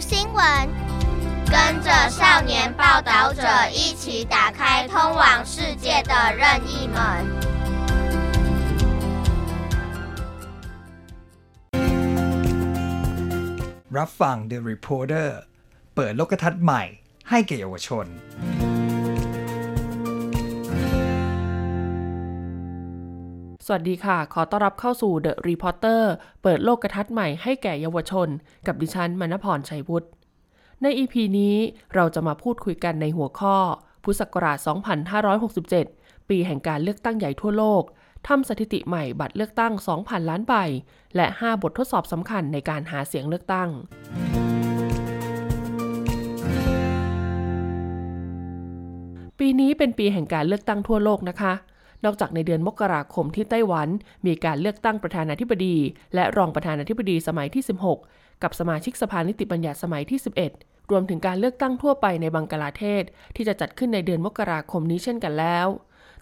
新闻，跟着少年报道者一起打开通往世界的任意门。รับฟัง The Reporter เปิดโลกทัศน์ใหม่ให้แก่เยาวชน สวัสดีค่ะ ขอต้อนรับเข้าสู่ The Reporter เปิดโลกกระทัดใหม่ให้แก่เยาวชน กับดิฉันมณพรชัยวุฒิ ใน EP นี้เราจะมาพูดคุยกันในหัวข้อ พุทธศักราช 2567 ปีแห่งการเลือกตั้งใหญ่ทั่วโลก ทำสถิติใหม่บัตรเลือกตั้ง 2,000 ล้านใบ และ 5 บททดสอบสำคัญในการหาเสียงเลือกตั้งปีนี้เป็นปีแห่งการเลือกตั้งทั่วโลกนะคะ นอกจากในเดือนมกราคมที่ไต้หวัน มีการเลือกตั้งประธานาธิบดี และรองประธานาธิบดีสมัยที่ 16 กับสมาชิกสภานิติบัญญัติสมัยที่ 11 รวมถึงการเลือกตั้งทั่วไปในบังกลาเทศ ที่จะจัดขึ้นในเดือนมกราคมนี้เช่นกันแล้ว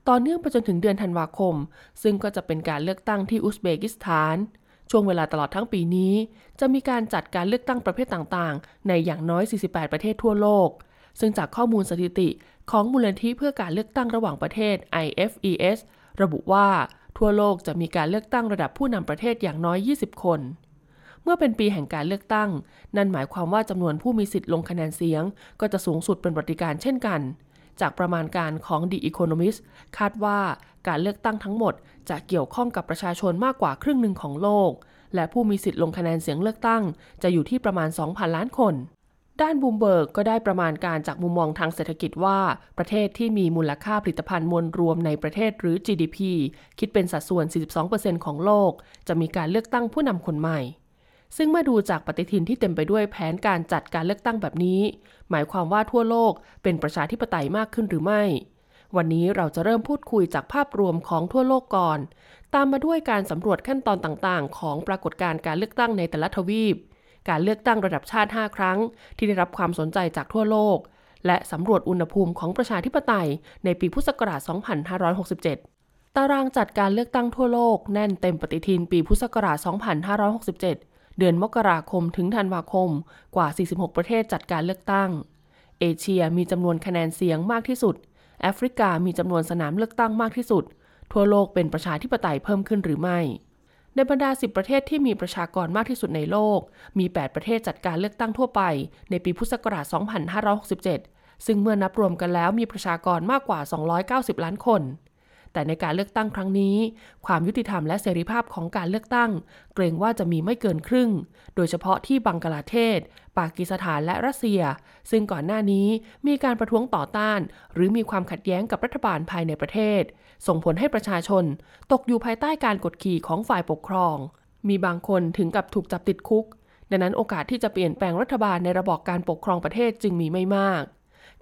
ต่อเนื่องไปจนถึงเดือนธันวาคม ซึ่งก็จะเป็นการเลือกตั้งที่อุซเบกิสถานช่วงเวลาตลอดทั้งปีนี้ จะมีการจัดการเลือกตั้งประเภทต่างๆ ในอย่างน้อย 48 ประเทศทั่วโลก ซึ่งจากข้อมูลสถิติ ของมูลนิธิเพื่อการเลือกตั้งระหว่างประเทศ IFES ระบุว่าทั่วโลกจะมีการเลือกตั้งระดับผู้นำประเทศอย่างน้อย 20 คน เมื่อเป็นปีแห่งการเลือกตั้ง นั่นหมายความว่าจำนวนผู้มีสิทธิ์ลงคะแนนเสียง ก็จะสูงสุดเป็นปฏิการเช่นกัน จากประมาณการของ The Economist คาดว่าการเลือกตั้งทั้งหมดจะเกี่ยวข้องกับประชาชนมากกว่าครึ่งหนึ่งของโลก และผู้มีสิทธิ์ลงคะแนนเสียงเลือกตั้ง จะอยู่ที่ประมาณ 2,000 ล้านคน ด้านบูมเบิร์กก็ได้ประมาณการจากมุมมองทางเศรษฐกิจว่า ประเทศที่มีมูลค่าผลิตภัณฑ์มวลรวมในประเทศหรือ GDP คิดเป็นสัดส่วน 42%ของโลก จะมีการเลือกตั้งผู้นำคนใหม่ ซึ่งเมื่อดูจากปฏิทินที่เต็มไปด้วยแผนการจัดการเลือกตั้งแบบนี้ หมายความว่าทั่วโลกเป็นประชาธิปไตยมากขึ้นหรือไม่ วันนี้เราจะเริ่มพูดคุยจากภาพรวมของทั่วโลกก่อน ตามมาด้วยการสำรวจขั้นตอนต่างๆ ของปรากฏการณ์การเลือกตั้งในแต่ละทวีป การเลือกตั้งระดับชาติ 5 ครั้ง ที่ได้รับความสนใจจากทั่วโลก และสำรวจอุณหภูมิของประชาธิปไตยในปีพุทธศักราช 2567 ตารางจัดการเลือกตั้งทั่วโลกแน่นเต็มปฏิทินปีพุทธศักราช 2567 เดือนมกราคมถึงธันวาคม กว่า 46 ประเทศจัดการเลือกตั้ง เอเชียมีจำนวนคะแนนเสียงมากที่สุด แอฟริกามีจำนวนสนามเลือกตั้งมากที่สุด ทั่วโลกเป็นประชาธิปไตยเพิ่มขึ้นหรือไม่ ในบรรดา 10 ประเทศที่มีประชากรมากที่สุดในโลก มี 8 ประเทศจัดการเลือกตั้งทั่วไป ในปีพุทธศักราช 2567 ซึ่งเมื่อนับรวมกันแล้วมีประชากรมากกว่า 290 ล้านคน แต่ในการเลือกตั้งครั้งนี้ ความยุติธรรมและเสรีภาพของการเลือกตั้ง เกรงว่าจะมีไม่เกินครึ่ง โดยเฉพาะที่บังกลาเทศ ปากีสถานและรัสเซีย ซึ่งก่อนหน้านี้มีการประท้วงต่อต้าน หรือมีความขัดแย้งกับรัฐบาลภายในประเทศ ส่งผลให้ประชาชน ตกอยู่ภายใต้การกดขี่ของฝ่ายปกครอง มีบางคนถึงกับถูกจับติดคุก ดังนั้นโอกาสที่จะเปลี่ยนแปลงรัฐบาลในระบอบการปกครองประเทศจึงมีไม่มาก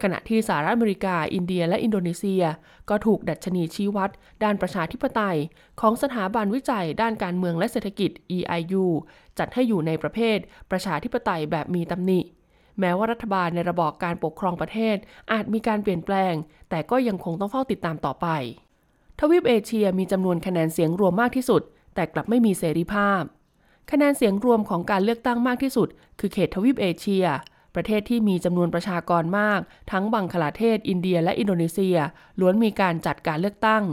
ขณะที่สหรัฐอเมริกา อินเดีย และอินโดนีเซีย ก็ถูกดัชนีชี้วัด ด้านประชาธิปไตย ของสถาบันวิจัย ด้านการเมืองและเศรษฐกิจ EIU จัดให้อยู่ในประเภท ประชาธิปไตยแบบมีตำหนิ แม้ว่ารัฐบาลในระบอบการปกครองประเทศ อาจมีการเปลี่ยนแปลง แต่ก็ยังคงต้องเฝ้าติดตามต่อไป ทวีปเอเชียมีจำนวนคะแนนเสียงรวมมากที่สุด แต่กลับไม่มีเสรีภาพ คะแนนเสียงรวมของการเลือกตั้งมากที่สุด คือเขตทวีปเอเชีย ประเทศที่มีจำนวนประชากรมาก ทั้งบังคลาเทศ อินเดีย และอินโดนีเซีย ล้วนมีการจัดการเลือกตั้ง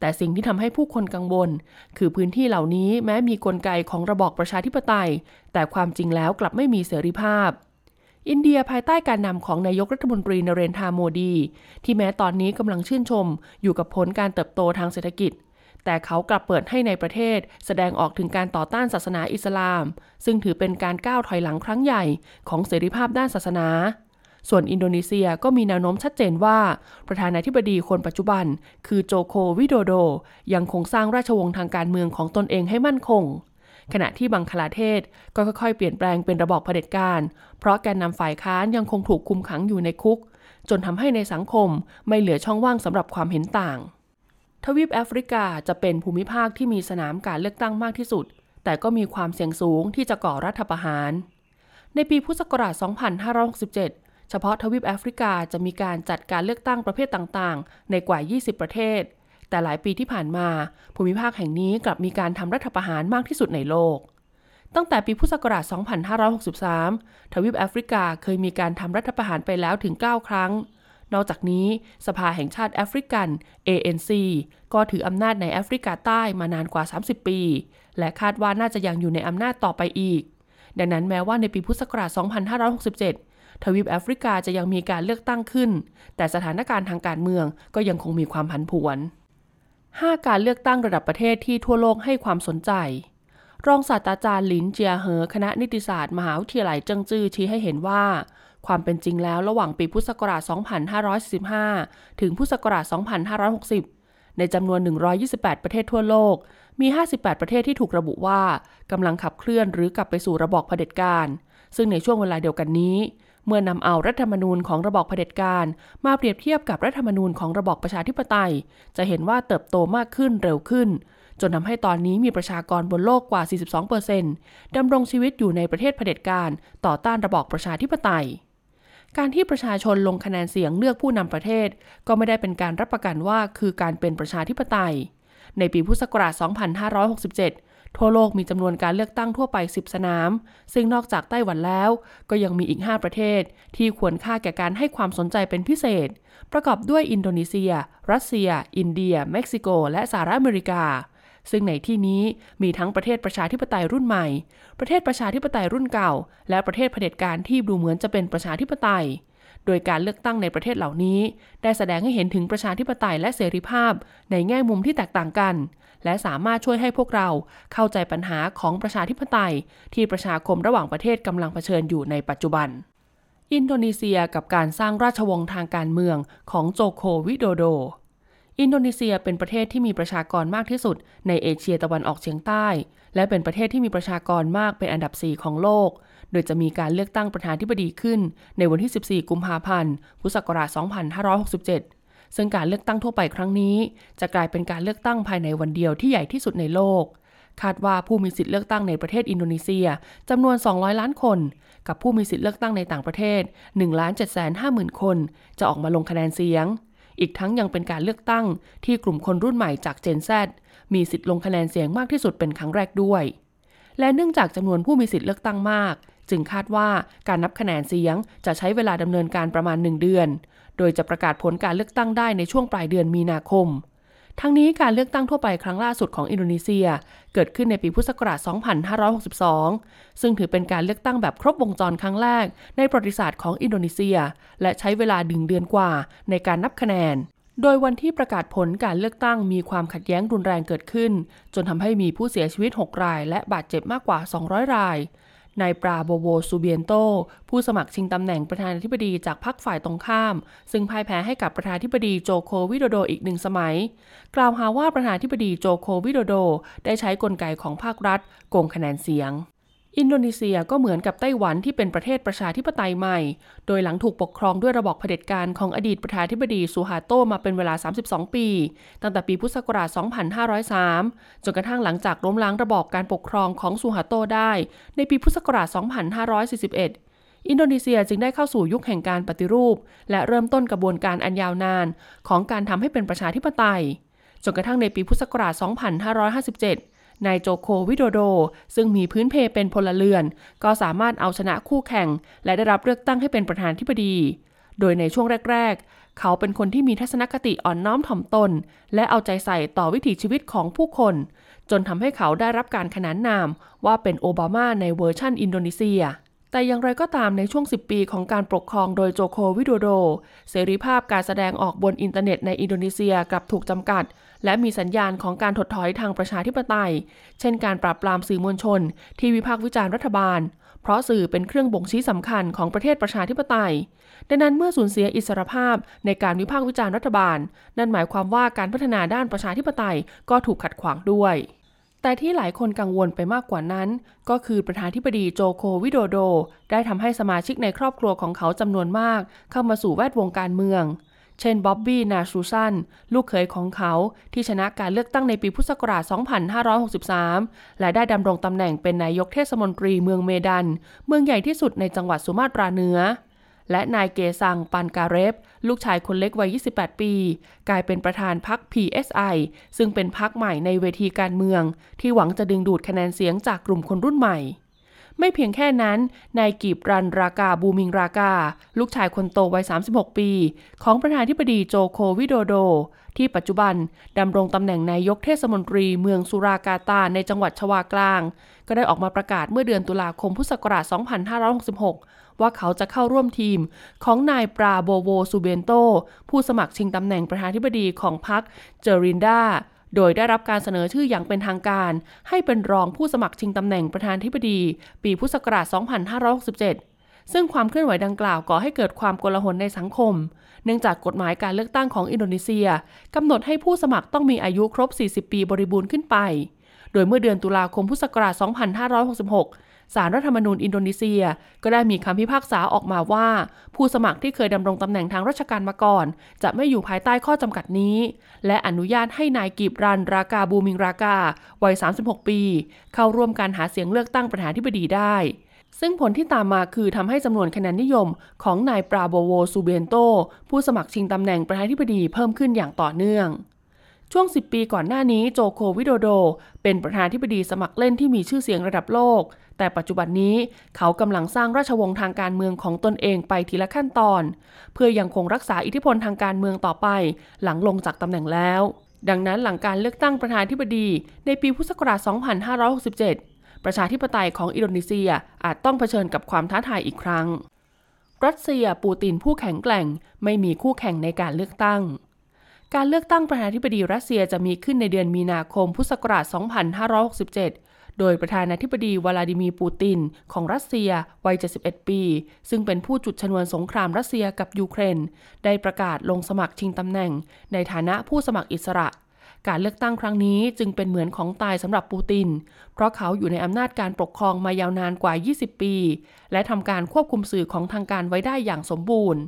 แต่สิ่งที่ทำให้ผู้คนกังวล คือพื้นที่เหล่านี้แม้มีกลไกของระบอบประชาธิปไตย แต่ความจริงแล้วกลับไม่มีเสรีภาพอินเดียภายใต้การนำของนายกรัฐมนตรีนเรนทราโมดี ที่แม้ตอนนี้กำลังชื่นชม อยู่กับผลการเติบโตทางเศรษฐกิจ แต่เขากลับเปิดให้ในประเทศ แสดงออกถึงการต่อต้านศาสนาอิสลาม ซึ่งถือเป็นการก้าวถอยหลังครั้งใหญ่ของเสรีภาพด้านศาสนา ส่วนอินโดนีเซียก็มีแนวโน้มชัดเจนว่า ประธานาธิบดีคนปัจจุบัน คือโจโควิโดโด ยังคงสร้างราชวงศ์ทางการเมืองของตนเองให้มั่นคง ขณะที่บังคลาเทศก็ค่อยๆ เปลี่ยนแปลงเป็นระบอบเผด็จการ เพราะแกนนำฝ่ายค้านยังคงถูกคุมขังอยู่ในคุก จนทำให้ในสังคมไม่เหลือช่องว่างสำหรับความเห็นต่าง ทวีปแอฟริกาจะเป็นภูมิภาคที่มีสนามการเลือกตั้งมากที่สุด แต่ก็มีความเสี่ยงสูงที่จะก่อรัฐประหาร ในปีพุทธศักราช 2567 เฉพาะทวีปแอฟริกาจะมีการจัดการเลือกตั้งประเภทต่างๆ ในกว่า 20 ประเทศ แต่หลายปีที่ผ่านมา ภูมิภาคแห่งนี้กลับมีการทำรัฐประหารมากที่สุดในโลก ตั้งแต่ปีพุทธศักราช 2563 ทวีปแอฟริกาเคยมีการทำรัฐประหารไปแล้วถึง 9 ครั้ง นอกจากนี้สภาแห่งชาติแอฟริกัน ANC ก็ถืออำนาจในแอฟริกาใต้มานานกว่า 30 ปี และคาดว่าน่าจะยังอยู่ในอำนาจต่อไปอีก ดังนั้นแม้ว่าในปีพุทธศักราช 2567 ทวีปแอฟริกาจะยังมีการเลือกตั้งขึ้น แต่สถานการณ์ทางการเมืองก็ยังคงมีความผันผวน 5 การเลือกตั้งระดับประเทศที่ทั่วโลกให้ความสนใจรองศาสตราจารย์หลินเจียเหอ คณะนิติศาสตร์ มหาวิทยาลัยเจิ้งจื้อชี้ให้เห็นว่า ความเป็นจริงแล้วระหว่างปีพุทธศักราช 2545 ถึงพุทธศักราช 2560 ในจำนวน 128 ประเทศทั่วโลก มี 58 ประเทศที่ถูกระบุว่ากำลังขับเคลื่อนหรือกลับไปสู่ระบอบเผด็จการ ซึ่งในช่วงเวลาเดียวกันนี้ เมื่อนำเอารัฐธรรมนูญของระบอบเผด็จการมาเปรียบเทียบกับรัฐธรรมนูญของระบอบประชาธิปไตย จะเห็นว่าเติบโตมากขึ้นเร็วขึ้นจนทำให้ตอนนี้มีประชากรบนโลกกว่า 42%ดำรงชีวิตอยู่ในประเทศเผด็จการต่อต้านระบอบประชาธิปไตย การที่ประชาชนลงคะแนนเสียงเลือกผู้นำประเทศ ก็ไม่ได้เป็นการรับประกันว่าคือการเป็นประชาธิปไตย ในปีพุทธศักราช 2567 ทั่วโลกมีจำนวนการเลือกตั้งทั่วไป 10 สนาม ซึ่งนอกจากไต้หวันแล้ว ก็ยังมีอีก 5 ประเทศ ที่ควรค่าแก่การให้ความสนใจเป็นพิเศษ ประกอบด้วยอินโดนีเซีย รัสเซีย อินเดีย เม็กซิโก และสหรัฐอเมริกา ซึ่งในที่นี้มีทั้งประเทศประชาธิปไตยรุ่นใหม่ ประเทศประชาธิปไตยรุ่นเก่า และประเทศเผด็จการที่ดูเหมือนจะเป็นประชาธิปไตย โดยการเลือกตั้งในประเทศเหล่านี้ ได้แสดงให้เห็นถึงประชาธิปไตยและเสรีภาพ ในแง่มุมที่แตกต่างกัน และสามารถช่วยให้พวกเราเข้าใจปัญหาของประชาธิปไตย ที่ประชาคมระหว่างประเทศกำลังเผชิญอยู่ในปัจจุบันอินโดนีเซียกับการสร้างราชวงศ์ทางการเมืองของโจโควิโดโด อินโดนีเซียเป็นประเทศที่มีประชากรมากที่สุด ในเอเชียตะวันออกเฉียงใต้ และเป็นประเทศที่มีประชากรมากเป็นอันดับ 4 ของโลก โดยจะมีการเลือกตั้งประธานธิบดีขึ้น ในวันที่ 14 กุมภาพันธ์ พุทธศักราช 2567 ซึ่งการเลือกตั้งทั่วไปครั้งนี้ จะกลายเป็นการเลือกตั้งภายในวันเดียวที่ใหญ่ที่สุดในโลก คาดว่าผู้มีสิทธิเลือกตั้งในประเทศอินโดนีเซียจำนวน 200 ล้านคน กับผู้มีสิทธิเลือกตั้งในต่างประเทศ1 7 5 0 0 0 0 คน จะออกมาลงคะแนนเสียง อีกทั้งยังเป็นการเลือกตั้งที่กลุ่มคนรุ่นใหม่จากเจน Z มีสิทธิ์ลงคะแนนเสียงมากที่สุดเป็นครั้งแรกด้วย และเนื่องจากจำนวนผู้มีสิทธิ์เลือกตั้งมาก จึงคาดว่าการนับคะแนนเสียงจะใช้เวลาดำเนินการประมาณ 1 เดือน โดยจะประกาศผลการเลือกตั้งได้ในช่วงปลายเดือนมีนาคม ทั้งนี้การเลือกตั้งทั่วไปครั้งล่าสุดของอินโดนีเซีย เกิดขึ้นในปีพุทธศักราช 2562 ซึ่งถือเป็นการเลือกตั้งแบบครบวงจรครั้งแรก ในประวัติศาสตร์ของอินโดนีเซีย และใช้เวลาดึงเดือนกว่าในการนับคะแนน โดยวันที่ประกาศผลการเลือกตั้งมีความขัดแย้งรุนแรงเกิดขึ้น จนทำให้มีผู้เสียชีวิต 6 ราย และบาดเจ็บมากกว่า 200 ราย นายปราโบโวซูเบียนโต ผู้สมัครชิงตำแหน่งประธานาธิบดีจากพรรคฝ่ายตรงข้าม ซึ่งพ่ายแพ้ให้กับประธานาธิบดีโจโควิโดโดอีกหนึ่งสมัย กล่าวหาว่าประธานาธิบดีโจโควิโดโด ได้ใช้กลไกของภาครัฐโกงคะแนนเสียง อินโดนีเซียก็เหมือนกับไต้หวันที่เป็นประเทศประชาธิปไตยใหม่ โดยหลังถูกปกครองด้วยระบอบเผด็จการของอดีตประธานาธิบดีซูฮาโตมาเป็นเวลา 32 ปี ตั้งแต่ปีพุทธศักราช 2503 จนกระทั่งหลังจากล้มล้างระบอบการปกครองของซูฮาโตได้ ในปีพุทธศักราช 2541อินโดนีเซียจึงได้เข้าสู่ยุคแห่งการปฏิรูป และเริ่มต้นกระบวนการอันยาวนาน ของการทำให้เป็นประชาธิปไตย จนกระทั่งในปีพุทธศักราช 2557 นายโจโควิโดโด ซึ่งมีพื้นเพเป็นพลเรือน ก็สามารถเอาชนะคู่แข่ง และได้รับเลือกตั้งให้เป็นประธานธิบดี โดยในช่วงแรก ๆ เขาเป็นคนที่มีทัศนคติอ่อนน้อมถ่อมตน และเอาใจใส่ต่อวิถีชีวิตของผู้คน จนทำให้เขาได้รับการขนานนาม ว่าเป็นโอบามาในเวอร์ชั่นอินโดนีเซียแต่อย่างไรก็ตามในช่วง 10 ปีของการปกครองโดยโจโควิโดโด เสรีภาพการแสดงออกบนอินเทอร์เน็ตในอินโดนีเซียกลับถูกจำกัด และมีสัญญาณของการถดถอยทางประชาธิปไตย เช่นการปราบปรามสื่อมวลชน ที่วิพากษ์วิจารณ์รัฐบาล เพราะสื่อเป็นเครื่องบ่งชี้สำคัญของประเทศประชาธิปไตย ดังนั้นเมื่อสูญเสียอิสรภาพในการวิพากษ์วิจารณ์รัฐบาล นั่นหมายความว่าการพัฒนาด้านประชาธิปไตยก็ถูกขัดขวางด้วยแต่ที่หลายคนกังวลไปมากกว่านั้น ก็คือประธานาธิบดีโจโควิโดโด ได้ทำให้สมาชิกในครอบครัวของเขาจำนวนมาก เข้ามาสู่แวดวงการเมือง เช่นบ๊อบบี้นาชูซันลูกเขยของเขาที่ชนะการเลือกตั้งในปีพุทธศักราช 2563 และได้ดำรงตำแหน่งเป็นนายกเทศมนตรีเมืองเมดัน เมืองใหญ่ที่สุดในจังหวัดสุมาตราเหนือ และนายเกซังปันการเรฟ ลูกชายคนเล็กวัย 28 ปี กลายเป็นประธานพรรค PSI ซึ่งเป็นพรรคใหม่ในเวทีการเมือง ที่หวังจะดึงดูดคะแนนเสียงจากกลุ่มคนรุ่นใหม่ ไม่เพียงแค่นั้น นายกีบรันรากาบูมิงรากา ลูกชายคนโตวัย 36 ปี ของประธานธิบดีโจโควิโดโด ที่ปัจจุบันดำรงตำแหน่งนายกเทศมนตรีเมืองสุรากาตาในจังหวัดชวากลาง ก็ได้ออกมาประกาศเมื่อเดือนตุลาคมพุทธศักราช 2566 ว่าเขาจะเข้าร่วมทีมของนายปราโบโวซูเบนโต ผู้สมัครชิงตำแหน่งประธานธิบดีของพรรคเจรินดา โดยได้รับการเสนอชื่ออย่างเป็นทางการ ให้เป็นรองผู้สมัครชิงตำแหน่งประธานธิบดี ปีพุทธศักราช 2567 ซึ่งความเคลื่อนไหวดังกล่าวก่อให้เกิดความโกลาหลในสังคม เนื่องจากกฎหมายการเลือกตั้งของอินโดนีเซียกำหนดให้ผู้สมัครต้องมีอายุครบ 40 ปีบริบูรณ์ขึ้นไป โดยเมื่อเดือนตุลาคมพุทธศักราช 2566 สารรัฐธรรมนูญอินโดนีเซีย ก็ได้มีคำพิพากษาออกมาว่า ผู้สมัครที่เคยดำรงตำแหน่งทางราชการมาก่อน จะไม่อยู่ภายใต้ข้อจำกัดนี้ และอนุญาตให้นายกีบรันรากาบูมิงรากา วัย 36 ปี เข้าร่วมการหาเสียงเลือกตั้งประธานาธิบดีได้ ซึ่งผลที่ตามมาคือทำให้จำนวนคะแนนนิยมของนายปราโบโวซูเบนโตผู้สมัครชิงตำแหน่งประธานาธิบดีเพิ่มขึ้นอย่างต่อเนื่อง ช่วง 10 ปีก่อนหน้านี้โจโควิโดโด เป็นประธานธิบดีสมัครเล่นที่มีชื่อเสียงระดับโลก แต่ปัจจุบันนี้เขากำลังสร้างราชวงศ์ทางการเมืองของตนเองไปทีละขั้นตอน เพื่อยังคงรักษาอิทธิพลทางการเมืองต่อไป หลังลงจากตำแหน่งแล้ว ดังนั้นหลังการเลือกตั้งประธานธิบดีในปีพุทธศักราช 2567 ประชาธิปไตยของอินโดนีเซียอาจต้องเผชิญกับความท้าทายอีกครั้ง รัสเซียปูตินผู้แข็งแกร่ง ไม่มีคู่แข่งในการเลือกตั้ง การเลือกตั้งประธานาธิบดีรัสเซียจะมีขึ้นในเดือนมีนาคมพุทธศักราช 2567 โดยประธานาธิบดีวลาดิมีร์ปูติน ของรัสเซียวัย 71 ปี ซึ่งเป็นผู้จุดชนวนสงครามรัสเซียกับยูเครน ได้ประกาศลงสมัครชิงตำแหน่ง ในฐานะผู้สมัครอิสระ การเลือกตั้งครั้งนี้จึงเป็นเหมือนของตายสำหรับปูติน เพราะเขาอยู่ในอำนาจการปกครองมายาวนานกว่า 20 ปี และทำการควบคุมสื่อของทางการไว้ได้อย่างสมบูรณ์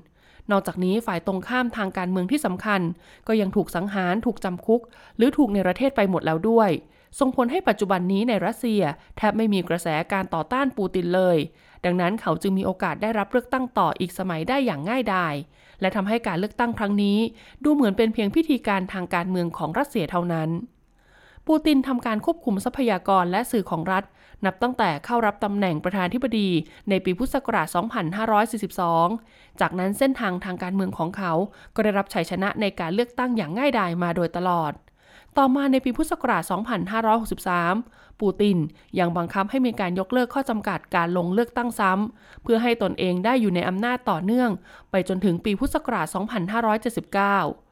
นอกจากนี้ฝ่ายตรงข้ามทางการเมืองที่สำคัญ ก็ยังถูกสังหารถูกจำคุก หรือถูกในประเทศไปหมดแล้วด้วยส่งผลให้ปัจจุบันนี้ในรัสเซีย แทบไม่มีกระแสการต่อต้านปูตินเลย ดังนั้นเขาจึงมีโอกาสได้รับเลือกตั้งต่ออีกสมัยได้อย่างง่ายดาย และทำให้การเลือกตั้งครั้งนี้ ดูเหมือนเป็นเพียงพิธีการทางการเมืองของรัสเซียเท่านั้น ปูตินทำการควบคุมทรัพยากรและสื่อของรัฐ นับตั้งแต่เข้ารับตำแหน่งประธานธิบดีในปีพุทธศักราช 2542 จากนั้นเส้นทางทางการเมืองของเขาก็ได้รับชัยชนะในการเลือกตั้งอย่างง่ายดายมาโดยตลอด ต่อมาในปีพุทธศักราช 2563 ปูตินยังบังคับให้มีการยกเลิกข้อจำกัดการลงเลือกตั้งซ้ำเพื่อให้ตนเองได้อยู่ในอำนาจต่อเนื่อง ไปจนถึงปีพุทธศักราช 2579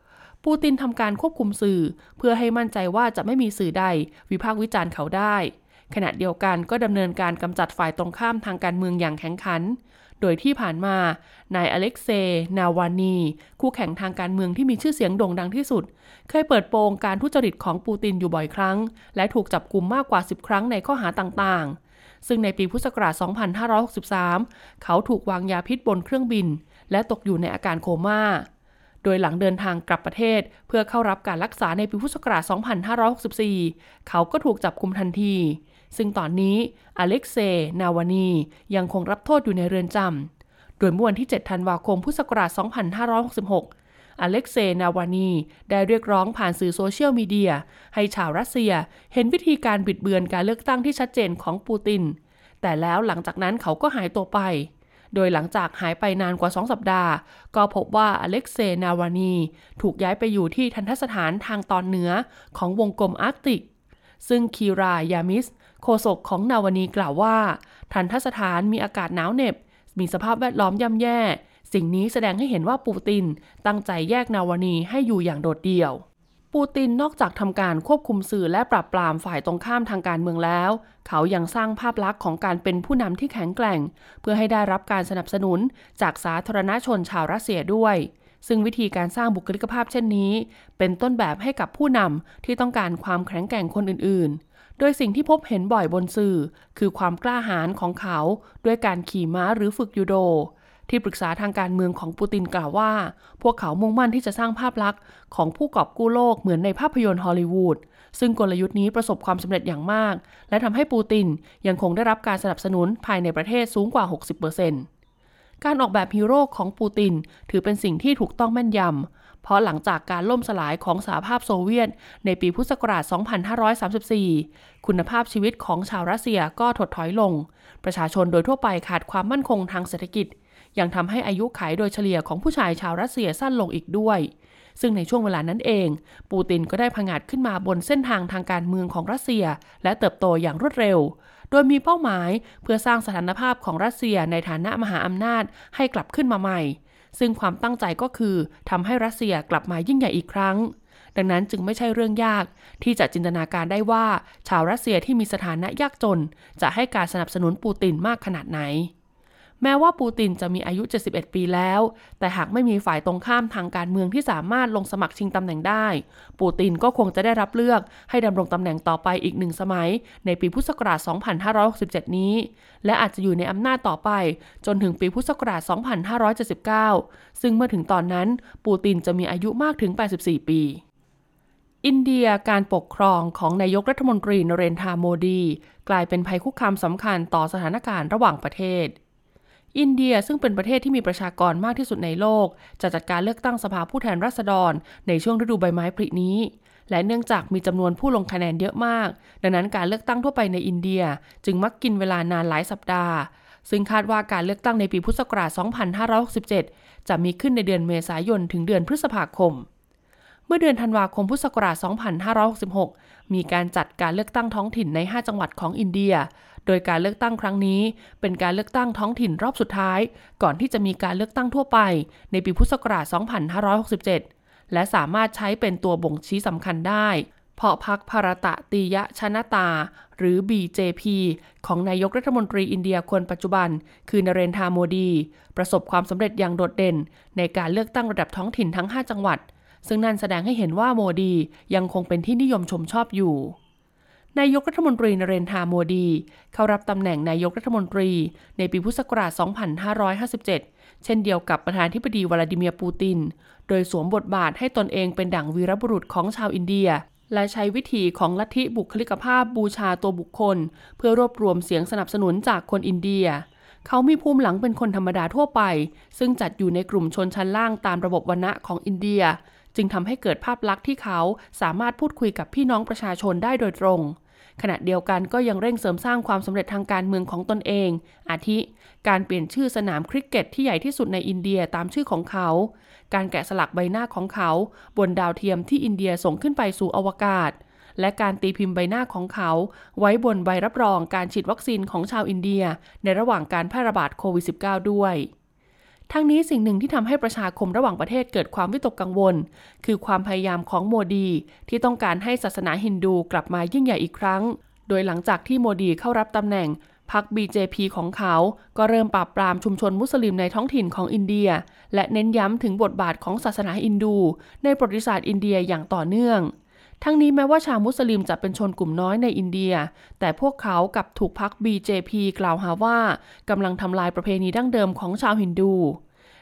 ปูตินทำการควบคุมสื่อ เพื่อให้มั่นใจว่าจะไม่มีสื่อใด วิพากษ์วิจารณ์เขาได้ ขณะเดียวกันก็ดำเนินการกำจัดฝ่ายตรงข้ามทางการเมืองอย่างแข็งขัน โดยที่ผ่านมา นายอเล็กเซย์นาวานี คู่แข่งทางการเมืองที่มีชื่อเสียงโด่งดังที่สุด เคยเปิดโปงการทุจริตของปูตินอยู่บ่อยครั้ง และถูกจับกลุ่มมากกว่า 10 ครั้งในข้อหาต่างๆ ซึ่งในปีพุทธศักราช 2563 เขาถูกวางยาพิษบนเครื่องบิน และตกอยู่ในอาการโคม่า โดยหลังเดินทางกลับประเทศ เพื่อเข้ารับการรักษาในปีพุทธศักราช 2564 เขาก็ถูกจับกุมทันที ซึ่งตอนนี้อเล็กเซนาวานียังคงรับโทษอยู่ในเรือนจำ โดยเมื่อวันที่ 7 ธันวาคมพุทธศักราช 2566อเล็กเซนาวานี ได้เรียกร้องผ่านสื่อโซเชียลมีเดีย ให้ชาวรัสเซียเห็นวิธีการบิดเบือนการเลือกตั้งที่ชัดเจนของปูติน แต่แล้วหลังจากนั้นเขาก็หายตัวไป โดยหลังจากหายไปนานกว่า 2 สัปดาห์ ก็พบว่าอเล็กเซย์นาวานี ถูกย้ายไปอยู่ที่ทันทสถานทางตอนเหนือของวงกลมอาร์กติก ซึ่งคีรายามิส โฆษกของนาวานีกล่าวว่า ทันทสถานมีอากาศหนาวเหน็บ มีสภาพแวดล้อมย่ำแย่ สิ่งนี้แสดงให้เห็นว่าปูตินตั้งใจแยกนาวานีให้อยู่อย่างโดดเดี่ยว ปูตินนอกจากทำการควบคุมสื่อและปราบปรามฝ่ายตรงข้ามทางการเมืองแล้ว เขายังสร้างภาพลักษณ์ของการเป็นผู้นำที่แข็งแกร่ง เพื่อให้ได้รับการสนับสนุนจากสาธารณชนชาวรัสเซียด้วย ซึ่งวิธีการสร้างบุคลิกภาพเช่นนี้ เป็นต้นแบบให้กับผู้นำที่ต้องการความแข็งแกร่งคนอื่นๆ โดยสิ่งที่พบเห็นบ่อยบนสื่อ คือความกล้าหาญของเขา ด้วยการขี่ม้าหรือฝึกยูโด ที่ปรึกษาทางการเมืองของปูตินกล่าวว่า พวกเขามุ่งมั่นที่จะสร้างภาพลักษณ์ของผู้กอบกู้โลกเหมือนในภาพยนตร์ฮอลลีวูดซึ่งกลยุทธ์นี้ประสบความสำเร็จอย่างมาก และทำให้ปูตินยังคงได้รับการสนับสนุนภายในประเทศสูงกว่า 60%การออกแบบฮีโร่ของปูตินถือเป็นสิ่งที่ถูกต้องแม่นยำเพราะหลังจากการล่มสลายของสหภาพโซเวียต ในปีพุทธศักราช 2534 คุณภาพชีวิตของชาวรัสเซียก็ถดถอยลง ประชาชนโดยทั่วไปขาดความมั่นคงทางเศรษฐกิจ ยังทำให้อายุขัยโดยเฉลี่ยของผู้ชายชาวรัสเซียสั้นลงอีกด้วย ซึ่งในช่วงเวลานั้นเอง ปูตินก็ได้ผงาดขึ้นมาบนเส้นทางทางการเมืองของรัสเซีย และเติบโตอย่างรวดเร็ว โดยมีเป้าหมายเพื่อสร้างสถานภาพของรัสเซียในฐานะมหาอำนาจให้กลับขึ้นมาใหม่ ซึ่งความตั้งใจก็คือทำให้รัสเซียกลับมายิ่งใหญ่อีกครั้งดังนั้นจึงไม่ใช่เรื่องยาก ที่จะจินตนาการได้ว่า ชาวรัสเซียที่มีสถานะยากจน จะให้การสนับสนุนปูตินมากขนาดไหน แม้ว่าปูตินจะมีอายุ 71 ปีแล้ว แต่หากไม่มีฝ่ายตรงข้ามทางการเมืองที่สามารถลงสมัครชิงตำแหน่งได้ ปูตินก็คงจะได้รับเลือกให้ดำรงตำแหน่งต่อไปอีกหนึ่งสมัย ในปีพุทธศักราช 2567 นี้ และอาจจะอยู่ในอำนาจต่อไป จนถึงปีพุทธศักราช 2579 ซึ่งเมื่อถึงตอนนั้น ปูตินจะมีอายุมากถึง 84 ปีอินเดียการปกครองของนายกรัฐมนตรีนเรนทราโมดี กลายเป็นภัยคุกคามสำคัญต่อสถานการณ์ระหว่างประเทศ อินเดียซึ่งเป็นประเทศที่มีประชากรมากที่สุดในโลก จะจัดการเลือกตั้งสภาผู้แทนราษฎร ในช่วงฤดูใบไม้ผลินี้ และเนื่องจากมีจำนวนผู้ลงคะแนนเยอะมาก ดังนั้นการเลือกตั้งทั่วไปในอินเดีย จึงมักกินเวลานานหลายสัปดาห์ ซึ่งคาดว่าการเลือกตั้งในปีพุทธศักราช 2567 จะมีขึ้นในเดือนเมษายนถึงเดือนพฤษภาคม เมื่อเดือนธันวาคมพุทธศักราช 2566 มีการจัดการเลือกตั้งท้องถิ่นใน 5 จังหวัดของอินเดีย โดยการเลือกตั้งครั้งนี้ เป็นการเลือกตั้งท้องถิ่นรอบสุดท้าย ก่อนที่จะมีการเลือกตั้งทั่วไป ในปีพุทธศักราช 2567 และสามารถใช้เป็นตัวบ่งชี้สำคัญได้เพราะพักภารตะตียะชนะตา หรือ BJP ของนายกรัฐมนตรีอินเดียคนปัจจุบัน คือนเรนทราโมดี ประสบความสำเร็จอย่างโดดเด่น ในการเลือกตั้งระดับท้องถิ่นทั้ง 5 จังหวัด ซึ่งนั่นแสดงให้เห็นว่าโมดียังคงเป็นที่นิยมชมชอบอยู่นายกรัฐมนตรีนเรนทราโมดี เข้ารับตำแหน่งนายกรัฐมนตรีในปีพุทธศักราช 2557 เช่นเดียวกับประธานาธิบดีวลาดิเมียร์ปูติน โดยสวมบทบาทให้ตนเองเป็นดั่งวีรบุรุษของชาวอินเดีย และใช้วิธีของลัทธิบุคลิกภาพบูชาตัวบุคคล เพื่อรวบรวมเสียงสนับสนุนจากคนอินเดีย เขามีภูมิหลังเป็นคนธรรมดาทั่วไป ซึ่งจัดอยู่ในกลุ่มชนชั้นล่างตามระบบวรรณะของอินเดีย จึงทำให้เกิดภาพลักษณ์ที่เขาสามารถพูดคุยกับพี่น้องประชาชนได้โดยตรง ขณะเดียวกันก็ยังเร่งเสริมสร้างความสำเร็จทางการเมืองของตนเอง อาทิ การเปลี่ยนชื่อสนามคริกเก็ตที่ใหญ่ที่สุดในอินเดียตามชื่อของเขา การแกะสลักใบหน้าของเขา บนดาวเทียมที่อินเดียส่งขึ้นไปสู่อวกาศและการตีพิมพ์ใบหน้าของเขา ไว้บนใบรับรองการฉีดวัคซีนของชาวอินเดีย ในระหว่างการแพร่ระบาดโควิด -19 ด้วย ทั้งนี้สิ่งหนึ่งที่ทำให้ประชาคมระหว่างประเทศเกิดความวิตกกังวล คือความพยายามของโมดี ที่ต้องการให้ศาสนาฮินดูกลับมายิ่งใหญ่อีกครั้ง โดยหลังจากที่โมดีเข้ารับตำแหน่งพรรค BJP ของเขา ก็เริ่มปราบปรามชุมชนมุสลิมในท้องถิ่นของอินเดีย และเน้นย้ำถึงบทบาทของศาสนาฮินดู ในประวัติศาสตร์อินเดียอย่างต่อเนื่อง ทั้งนี้แม้ว่าชาวมุสลิมจะเป็นชนกลุ่มน้อยในอินเดีย แต่พวกเขากลับถูกพรรค BJP กล่าวหาว่ากำลังทำลายประเพณีดั้งเดิมของชาวฮินดู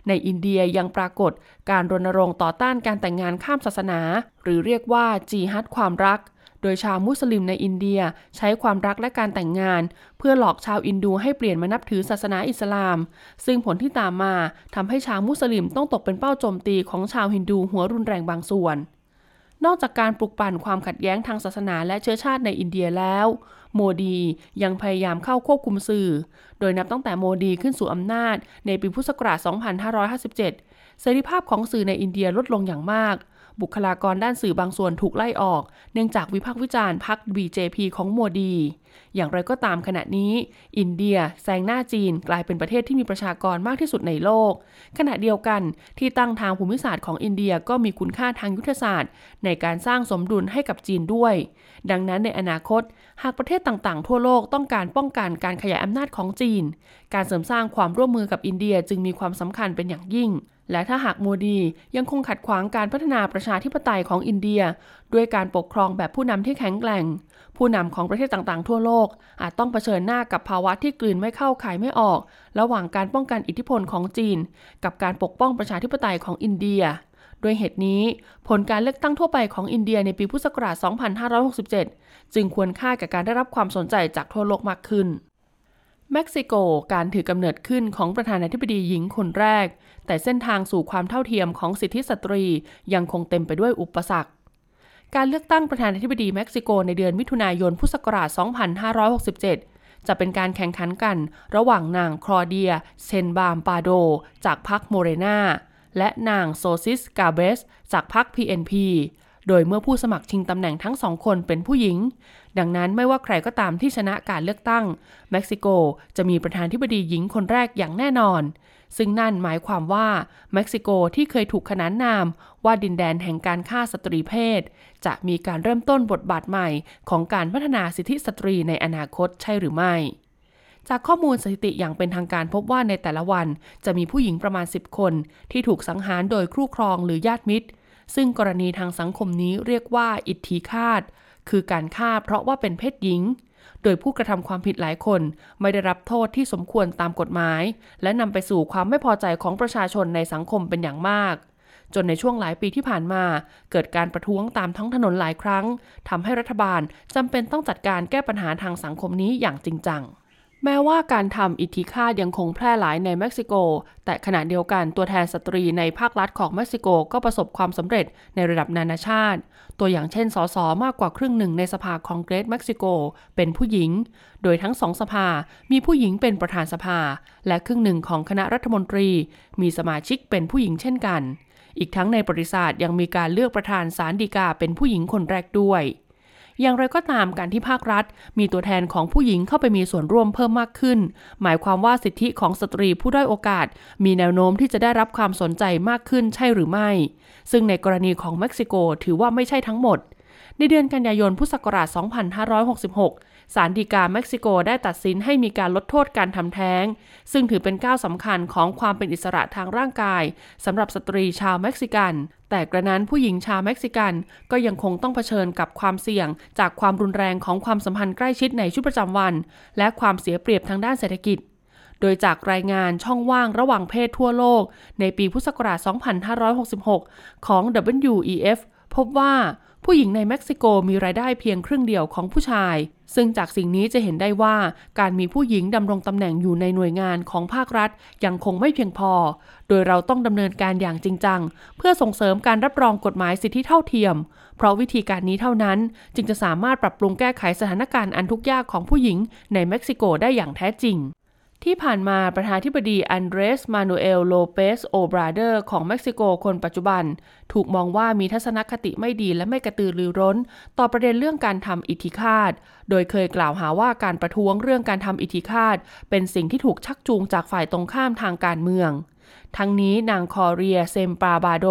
ในอินเดียยังปรากฏการรณรงค์ต่อต้านการแต่งงานข้ามศาสนา หรือเรียกว่าจีฮัดความรัก โดยชาวมุสลิมในอินเดียใช้ความรักและการแต่งงาน เพื่อหลอกชาวอินดูให้เปลี่ยนมานับถือศาสนาอิสลาม ซึ่งผลที่ตามมาทำให้ชาวมุสลิมต้องตกเป็นเป้าโจมตีของชาวฮินดูหัวรุนแรงบางส่วน นอกจากการปลุกปั่นความขัดแย้งทางศาสนาและเชื้อชาติในอินเดียแล้ว โมดียังพยายามเข้าควบคุมสื่อ โดยนับตั้งแต่โมดีขึ้นสู่อำนาจในปีพุทธศักราช 2557 เสรีภาพของสื่อในอินเดียลดลงอย่างมาก บุคลากรด้านสื่อบางส่วนถูกไล่ออก เนื่องจากวิพากษ์วิจารณ์พรรค BJP ของโมดี อย่างไรก็ตามขณะนี้ อินเดียแซงหน้าจีนกลายเป็นประเทศที่มีประชากรมากที่สุดในโลก ขณะเดียวกันที่ตั้งทางภูมิศาสตร์ของอินเดียก็มีคุณค่าทางยุทธศาสตร์ ในการสร้างสมดุลให้กับจีนด้วย ดังนั้นในอนาคต หากประเทศต่างๆ ทั่วโลกต้องการป้องกันการขยายอำนาจของจีน การเสริมสร้างความร่วมมือกับอินเดียจึงมีความสำคัญเป็นอย่างยิ่ง และถ้าหากโมดียังคงขัดขวางการพัฒนาประชาธิปไตยของอินเดีย ด้วยการปกครองแบบผู้นำที่แข็งแกร่ง ผู้นำของประเทศต่างๆ ทั่วโลก อาจต้องเผชิญหน้ากับภาวะที่กลืนไม่เข้าขายไม่ออก ระหว่างการป้องกันอิทธิพลของจีน กับการปกป้องประชาธิปไตยของอินเดียด้วยเหตุนี้ ผลการเลือกตั้งทั่วไปของอินเดียในปีพุทธศักราช 2567 จึงควรค่ากับการได้รับความสนใจจากทั่วโลกมากขึ้น เม็กซิโกการถือกำเนิดขึ้นของประธานาธิบดีหญิงคนแรก แต่เส้นทางสู่ความเท่าเทียมของสิทธิสตรียังคงเต็มไปด้วยอุปสรรค การเลือกตั้งประธานาธิบดีเม็กซิโกในเดือนมิถุนายนพุทธศักราช 2567 จะเป็นการแข่งขันกัน ระหว่างนางคลอเดีย เซนบามปาโด จากพรรคโมเรนาและนางโซซิสกาเบส จากพรรค PNP โดยเมื่อผู้สมัครชิงตำแหน่งทั้งสองคนเป็นผู้หญิง ดังนั้นไม่ว่าใครก็ตามที่ชนะการเลือกตั้ง เม็กซิโกจะมีประธานาธิบดีหญิงคนแรกอย่างแน่นอน ซึ่งนั่นหมายความว่าเม็กซิโกที่เคยถูกขนานนามว่าดินแดนแห่งการฆ่าสตรีเพศ จะมีการเริ่มต้นบทบาทใหม่ของการพัฒนาสิทธิสตรีในอนาคตใช่หรือไม่จากข้อมูลสถิติอย่างเป็นทางการพบว่าในแต่ละวันจะมีผู้หญิงประมาณ 10 คน ที่ถูกสังหารโดยคู่ครองหรือญาติมิตร ซึ่งกรณีทางสังคมนี้เรียกว่าอิทธิฆาต คือการฆ่าเพราะว่าเป็นเพศหญิง โดยผู้กระทำความผิดหลายคนไม่ได้รับโทษที่สมควรตามกฎหมาย และนำไปสู่ความไม่พอใจของประชาชนในสังคมเป็นอย่างมาก จนในช่วงหลายปีที่ผ่านมา เกิดการประท้วงตามท้องถนนหลายครั้งทำให้รัฐบาลจำเป็นต้องจัดการแก้ปัญหาทางสังคมนี้อย่างจริงจัง แม้ว่าการทำอิทธิฆาตยังคงแพร่หลายในเม็กซิโก แต่ขณะเดียวกันตัวแทนสตรีในภาครัฐของเม็กซิโกก็ประสบความสำเร็จในระดับนานาชาติ ตัวอย่างเช่นสสมากกว่าครึ่งหนึ่งในสภาคองเกรสเม็กซิโก เป็นผู้หญิง โดยทั้งสองสภามีผู้หญิงเป็นประธานสภา และครึ่งหนึ่งของคณะรัฐมนตรี มีสมาชิกเป็นผู้หญิงเช่นกัน อีกทั้งในประวัติศาสตร์ยังมีการเลือกประธานศาลฎีกาเป็นผู้หญิงคนแรกด้วย อย่างไรก็ตามการที่ภาครัฐ มีตัวแทนของผู้หญิงเข้าไปมีส่วนร่วมเพิ่มมากขึ้น หมายความว่าสิทธิของสตรีผู้ด้อยโอกาส มีแนวโน้มที่จะได้รับความสนใจมากขึ้นใช่หรือไม่ ซึ่งในกรณีของเม็กซิโกถือว่าไม่ใช่ทั้งหมดในเดือนกันยายนพุทธศักราช 2566 ศาลฎีกาเม็กซิโกได้ตัดสินให้มีการลดโทษการทำแท้ง ซึ่งถือเป็นก้าวสำคัญของความเป็นอิสระทางร่างกายสำหรับสตรีชาวเม็กซิกัน แต่กระนั้นผู้หญิงชาวเม็กซิกันก็ยังคงต้องเผชิญกับความเสี่ยง จากความรุนแรงของความสัมพันธ์ใกล้ชิดในชีวิตประจำวัน และความเสียเปรียบทางด้านเศรษฐกิจโดยจากรายงานช่องว่างระหว่างเพศทั่วโลก ในปีพุทธศักราช 2566 ของ WEF พบว่าผู้หญิงในเม็กซิโกมีรายได้เพียงครึ่งเดียวของผู้ชาย ซึ่งจากสิ่งนี้จะเห็นได้ว่าการมีผู้หญิงดำรงตำแหน่งอยู่ในหน่วยงานของภาครัฐยังคงไม่เพียงพอ โดยเราต้องดำเนินการอย่างจริงจัง เพื่อส่งเสริมการรับรองกฎหมายสิทธิเท่าเทียม เพราะวิธีการนี้เท่านั้น จึงจะสามารถปรับปรุงแก้ไขสถานการณ์อันทุกข์ยากของผู้หญิงในเม็กซิโกได้อย่างแท้จริง ที่ผ่านมาประธานาธิบดีอันเดรส มานูเอล โลเปส โอบราเดอร์ ของเม็กซิโกคนปัจจุบัน ถูกมองว่ามีทัศนคติไม่ดีและไม่กระตือรือร้น ต่อประเด็นเรื่องการทำอิตถีฆาต โดยเคยกล่าวหาว่าการประท้วงเรื่องการทำอิตถีฆาต เป็นสิ่งที่ถูกชักจูงจากฝ่ายตรงข้ามทางการเมืองทั้งนี้นางคอเรียเซมปราบาโด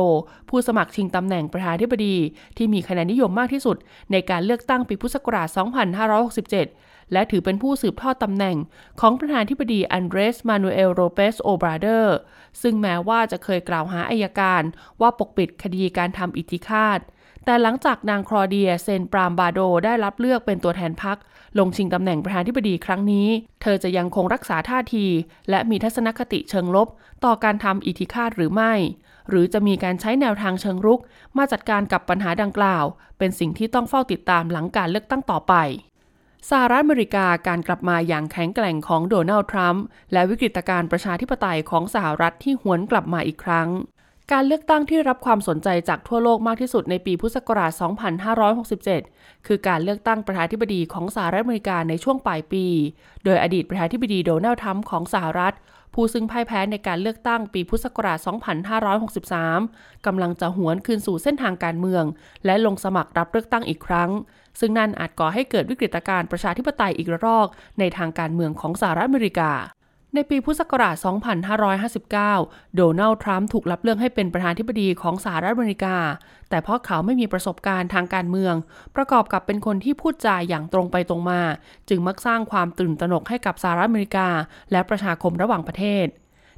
ผู้สมัครชิงตำแหน่งประธานาธิบดี ที่มีคะแนนนิยมมากที่สุด ในการเลือกตั้งปีพุทธศักราช 2567 และถือเป็นผู้สืบทอดตำแหน่งของประธานธิบดีอันเดรส มานูเอล โรเปส โอบราเดอร์ ซึ่งแม้ว่าจะเคยกล่าวหาอายการว่าปกปิดคดีการทำอิทธิฆาต แต่หลังจากนางคลอเดียเซนปรามบาโดได้รับเลือกเป็นตัวแทนพรรคลงชิงตำแหน่งประธานธิบดีครั้งนี้ เธอจะยังคงรักษาท่าที และมีทัศนคติเชิงลบ ต่อการทำอิทธิฆาตหรือไม่หรือจะมีการใช้แนวทางเชิงรุก มาจัดการกับปัญหาดังกล่าว เป็นสิ่งที่ต้องเฝ้าติดตามหลังการเลือกตั้งต่อไป สหรัฐอเมริกาการกลับมาอย่างแข็งแกร่งของโดนัลด์ทรัมป์และวิกฤตการประชาธิปไตยของสหรัฐที่หวนกลับมาอีกครั้ง การเลือกตั้งที่รับความสนใจจากทั่วโลกมากที่สุดในปีพุทธศักราช 2567 คือการเลือกตั้งประธานาธิบดีของสหรัฐอเมริกาในช่วงปลายปี โดยอดีตประธานาธิบดีโดนัลด์ทรัมป์ของสหรัฐ ผู้ซึ่งพ่ายแพ้ในการเลือกตั้งปีพุทธศักราช 2563 กำลังจะหวนคืนสู่เส้นทางการเมือง และลงสมัครรับเลือกตั้งอีกครั้ง ซึ่งนั่นอาจก่อให้เกิดวิกฤตการณ์ประชาธิปไตยอีกระลอก ในทางการเมืองของสหรัฐอเมริกาในปีพุทธศักราช 2559 โดนัลด์ ทรัมป์ ถูกรับเลือกให้เป็นประธานาธิบดีของสหรัฐอเมริกา แต่เพราะเขาไม่มีประสบการณ์ทางการเมือง ประกอบกับเป็นคนที่พูดจาอย่างตรงไปตรงมา จึงมักสร้างความตื่นตระหนกให้กับสหรัฐอเมริกา และประชาคมระหว่างประเทศ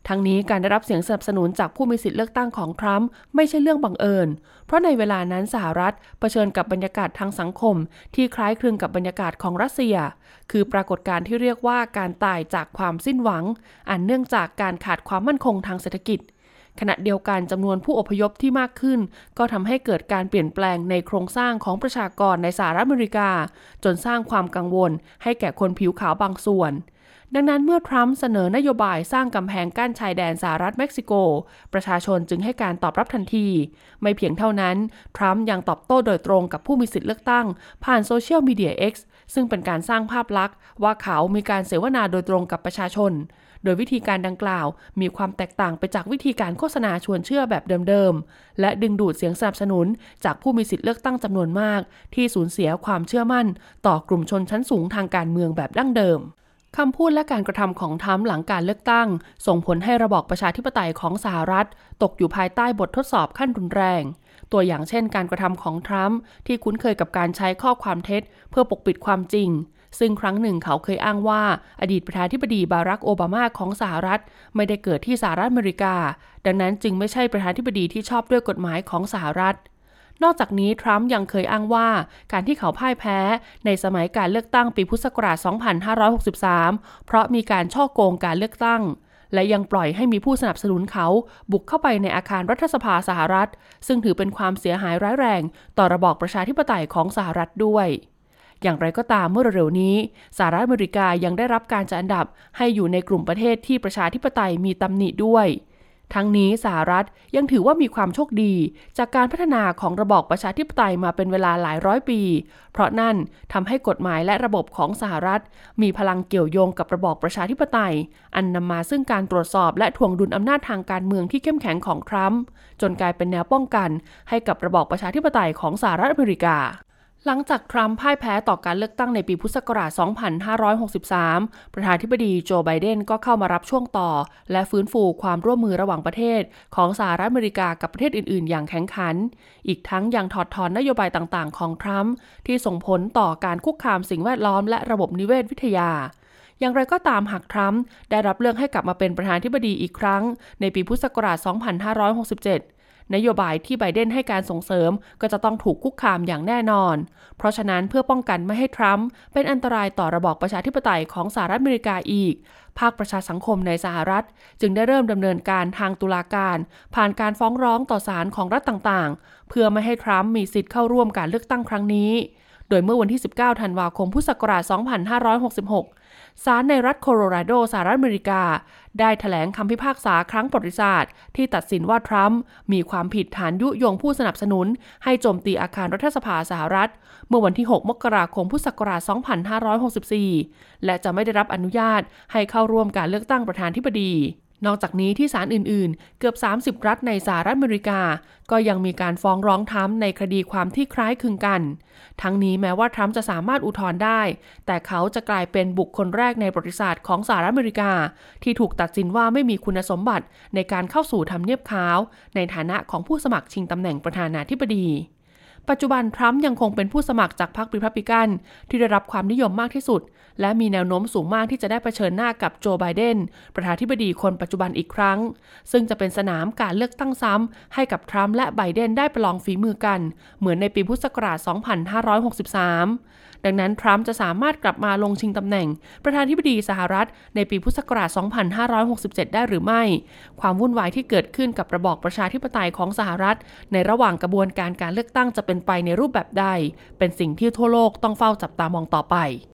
ทั้งนี้การได้รับเสียงสนับสนุนจากผู้มีสิทธิเลือกตั้งของทรัมป์ไม่ใช่เรื่องบังเอิญ เพราะในเวลานั้นสหรัฐเผชิญกับบรรยากาศทางสังคม ที่คล้ายคลึงกับบรรยากาศของรัสเซีย คือปรากฏการณ์ที่เรียกว่าการตายจากความสิ้นหวัง อันเนื่องจากการขาดความมั่นคงทางเศรษฐกิจ ขณะเดียวกันจำนวนผู้อพยพที่มากขึ้น ก็ทำให้เกิดการเปลี่ยนแปลงในโครงสร้างของประชากรในสหรัฐอเมริกา จนสร้างความกังวล ให้แก่คนผิวขาวบางส่วน ดังนั้นเมื่อทรัมป์เสนอนโยบายสร้างกำแพงกั้นชายแดนสหรัฐเม็กซิโก ประชาชนจึงให้การตอบรับทันที ไม่เพียงเท่านั้น ทรัมป์ยังตอบโต้โดยตรงกับผู้มีสิทธิ์เลือกตั้ง ผ่านโซเชียลมีเดีย X ซึ่งเป็นการสร้างภาพลักษณ์ ว่าเขามีการเสวนาโดยตรงกับประชาชน โดยวิธีการดังกล่าว มีความแตกต่างไปจากวิธีการโฆษณาชวนเชื่อแบบเดิมๆ และดึงดูดเสียงสนับสนุน จากผู้มีสิทธิ์เลือกตั้งจำนวนมาก ที่สูญเสียความเชื่อมั่น ต่อกลุ่มชนชั้นสูงทางการเมืองแบบดั้งเดิม คำพูดและการกระทำของทรัมป์หลังการเลือกตั้ง ส่งผลให้ระบอบประชาธิปไตยของสหรัฐ ตกอยู่ภายใต้บททดสอบขั้นรุนแรง ตัวอย่างเช่นการกระทำของทรัมป์ที่คุ้นเคยกับการใช้ข้อความเท็จ เพื่อปกปิดความจริง ซึ่งครั้งหนึ่งเขาเคยอ้างว่า อดีตประธานาธิบดีบารักโอบามาของสหรัฐ ไม่ได้เกิดที่สหรัฐอเมริกา ดังนั้นจึงไม่ใช่ประธานาธิบดีที่ชอบด้วยกฎหมายของสหรัฐ นอกจากนี้ทรัมป์ยังเคยอ้างว่าการที่เขาพ่ายแพ้ ในสมัยการเลือกตั้งปีพุทธศักราช 2563 เพราะมีการช่อโกงการเลือกตั้ง และยังปล่อยให้มีผู้สนับสนุนเขา บุกเข้าไปในอาคารรัฐสภาสหรัฐ ซึ่งถือเป็นความเสียหายร้ายแรง ต่อระบอบประชาธิปไตยของสหรัฐด้วยอย่างไรก็ตามเมื่อเร็วๆนี้สหรัฐอเมริกายังได้รับการจัดอันดับให้อยู่ในกลุ่มประเทศที่ประชาธิปไตยมีตำหนิด้วย ทั้งนี้สหรัฐยังถือว่ามีความโชคดี จากการพัฒนาของระบอบประชาธิปไตยมาเป็นเวลาหลายร้อยปี เพราะนั่นทำให้กฎหมายและระบบของสหรัฐ มีพลังเกี่ยวโยงกับระบอบประชาธิปไตย อันนำมาซึ่งการตรวจสอบและถ่วงดุลอำนาจทางการเมืองที่เข้มแข็งของทรัมป์จนกลายเป็นแนวป้องกัน ให้กับระบอบประชาธิปไตยของสหรัฐอเมริกา หลังจากทรัมป์พ่ายแพ้ต่อการเลือกตั้งในปีพุทธศักราช 2563 ประธานธิบดีโจไบเดนก็เข้ามารับช่วงต่อ และฟื้นฟูความร่วมมือระหว่างประเทศ ของสหรัฐอเมริกากับประเทศอื่น ๆ อย่างแข็งขัน อีกทั้งยังถอดถอนนโยบายต่าง ๆ ของทรัมป์ที่ส่งผลต่อการคุกคามสิ่งแวดล้อมและระบบนิเวศวิทยาอย่างไรก็ตามหากทรัมป์ได้รับเลือกให้กลับมาเป็นประธานธิบดีอีกครั้ง ในปีพุทธศักราช 2567 นโยบายที่ไบเดนให้การส่งเสริมก็จะต้องถูกคุกคามอย่างแน่นอน เพราะฉะนั้นเพื่อป้องกันไม่ให้ทรัมป์เป็นอันตรายต่อระบอบประชาธิปไตยของสหรัฐอเมริกาอีก ภาคประชาสังคมในสหรัฐ จึงได้เริ่มดำเนินการทางตุลาการ ผ่านการฟ้องร้องต่อศาลของรัฐต่างๆ เพื่อไม่ให้ทรัมป์มีสิทธิ์เข้าร่วมการเลือกตั้งครั้งนี้ โดยเมื่อวันที่ 19 ธันวาคม พุทธศักราช 2566 ศาลในรัฐโคโลราโดสหรัฐอเมริกา ได้ถแถลงคำพิพากษาครั้งประวัติศาสตร์ ที่ตัดสินว่าทรัมป์มีความผิดฐานยุยงผู้สนับสนุน ให้โจมตีอาคารรัฐสภาสหรัฐ เมื่อวันที่ 6 มกราคมพุทธศักราช 2564 และจะไม่ได้รับอนุญาตให้เข้าร่วมการเลือกตั้งประธานธิบดี นอกจากนี้ที่ศาลอื่นๆ เกือบ 30 รัฐในสหรัฐอเมริกา ก็ยังมีการฟ้องร้องทรัมป์ในคดีความที่คล้ายคลึงกัน ทั้งนี้แม้ว่าทรัมป์จะสามารถอุทธรณ์ได้ แต่เขาจะกลายเป็นบุคคลแรกในประวัติศาสตร์ของสหรัฐอเมริกา ที่ถูกตัดสินว่าไม่มีคุณสมบัติในการเข้าสู่ทำเนียบขาว ในฐานะของผู้สมัครชิงตำแหน่งประธานาธิบดี ปัจจุบันทรัมป์ยังคงเป็นผู้สมัครจากพรรคริพับลิกัน ที่ได้รับความนิยมมากที่สุด และมีแนวโน้มสูงมากที่จะได้เผชิญหน้ากับโจไบเดน ประธานาธิบดีคนปัจจุบันอีกครั้ง ซึ่งจะเป็นสนามการเลือกตั้งซ้ำให้กับทรัมป์และไบเดนได้ประลองฝีมือกัน เหมือนในปีพุทธศักราช 2563 ดังนั้นทรัมป์จะสามารถกลับมาลงชิงตำแหน่ง ประธานธิบดีสหรัฐในปีพุทธศักราช 2567 ได้หรือไม่ ความวุ่นวายที่เกิดขึ้นกับระบอบประชาธิปไตยของสหรัฐ ในระหว่างกระบวนการการเลือกตั้งจะเป็นไปในรูปแบบใด เป็นสิ่งที่ทั่วโลกต้องเฝ้าจับตามองต่อไป